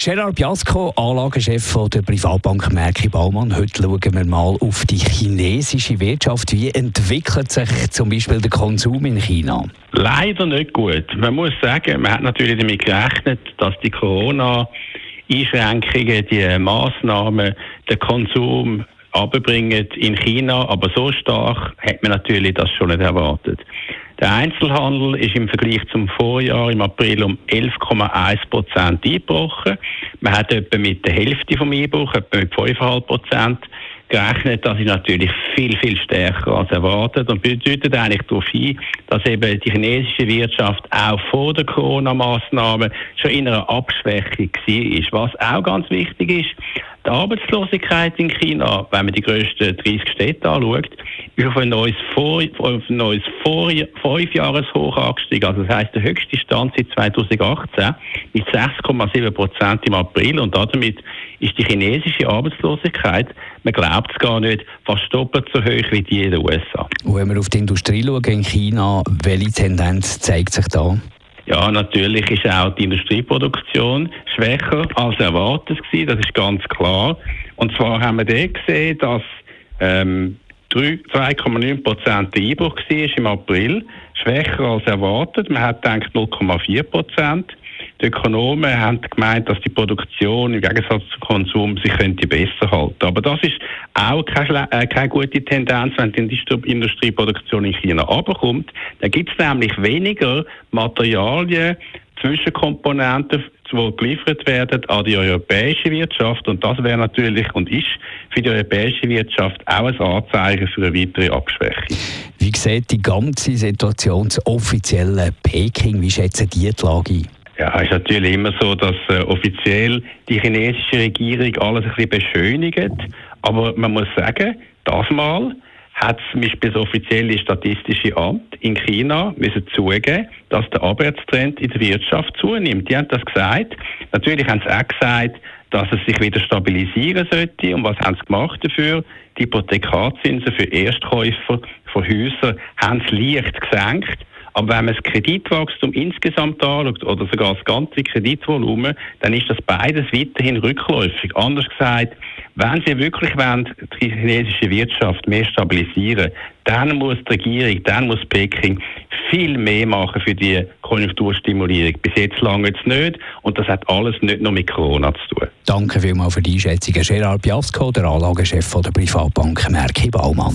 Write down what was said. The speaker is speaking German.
Gerard Biasco, Anlagechef der Privatbank Merki Baumann. Heute schauen wir mal auf die chinesische Wirtschaft. Wie entwickelt sich zum Beispiel der Konsum in China? Leider nicht gut. Man muss sagen, man hat natürlich damit gerechnet, dass die Corona Einschränkungen, die Maßnahmen, den Konsum abbringen in China, aber so stark hat man natürlich das schon nicht erwartet. Der Einzelhandel ist im Vergleich zum Vorjahr im April um 11,1 Prozent eingebrochen. Man hat etwa mit der Hälfte vom Einbruch, etwa mit 5,5 Prozent gerechnet. Das ist natürlich viel, viel stärker als erwartet und bedeutet eigentlich darauf hin, dass eben die chinesische Wirtschaft auch vor der Corona-Maßnahmen schon in einer Abschwächung war. Was auch ganz wichtig ist, die Arbeitslosigkeit in China, wenn man die grössten 30 Städte anschaut, ist auf ein neues, Vor neues Vor Fünfjahreshoch angestiegen. Also das heisst, der höchste Stand seit 2018 mit 6,7 Prozent im April und damit ist die chinesische Arbeitslosigkeit, man glaubt es gar nicht, fast doppelt so hoch wie die in den USA. Und wenn wir auf die Industrie schauen in China, welche Tendenz zeigt sich da? Ja, natürlich ist auch die Industrieproduktion schwächer als erwartet gewesen, das ist ganz klar. Und zwar haben wir dort gesehen, dass ähm, 2,9 Prozent der Einbruch war im April, schwächer als erwartet. Man hat gedacht 0,4 Prozent. Die Ökonomen haben gemeint, dass die Produktion im Gegensatz zum Konsum sich könnte besser halten. Aber das ist auch keine, äh, keine gute Tendenz, wenn die Industrieproduktion in China abkommt. Da gibt es nämlich weniger Materialien, Zwischenkomponenten, die geliefert werden an die europäische Wirtschaft. Und das wäre natürlich und ist für die europäische Wirtschaft auch ein Anzeichen für eine weitere Abschwächung. Wie sieht die ganze Situation das offizielle Peking? Wie schätzen die die Lage ein? Ja, es ist natürlich immer so, dass äh, offiziell die chinesische Regierung alles ein bisschen beschönigt. Aber man muss sagen, das Mal hat zum Beispiel das offizielle Statistische Amt in China müssen zugeben, dass der Arbeitstrend in der Wirtschaft zunimmt. Die haben das gesagt. Natürlich haben sie auch gesagt, dass es sich wieder stabilisieren sollte. Und was haben sie gemacht dafür? Die Hypothekarzinsen für Erstkäufer von Häusern haben sie leicht gesenkt. Aber wenn man das Kreditwachstum insgesamt anschaut oder sogar das ganze Kreditvolumen, dann ist das beides weiterhin rückläufig. Anders gesagt, wenn Sie wirklich wollen, die chinesische Wirtschaft mehr stabilisieren, dann muss die Regierung, dann muss Peking viel mehr machen für die Konjunkturstimulierung. Bis jetzt lange es nicht und das hat alles nicht nur mit Corona zu tun. Danke vielmals für die Einschätzung. Gerard Piasco, der Anlagechef der Privatbank Merki Baumann.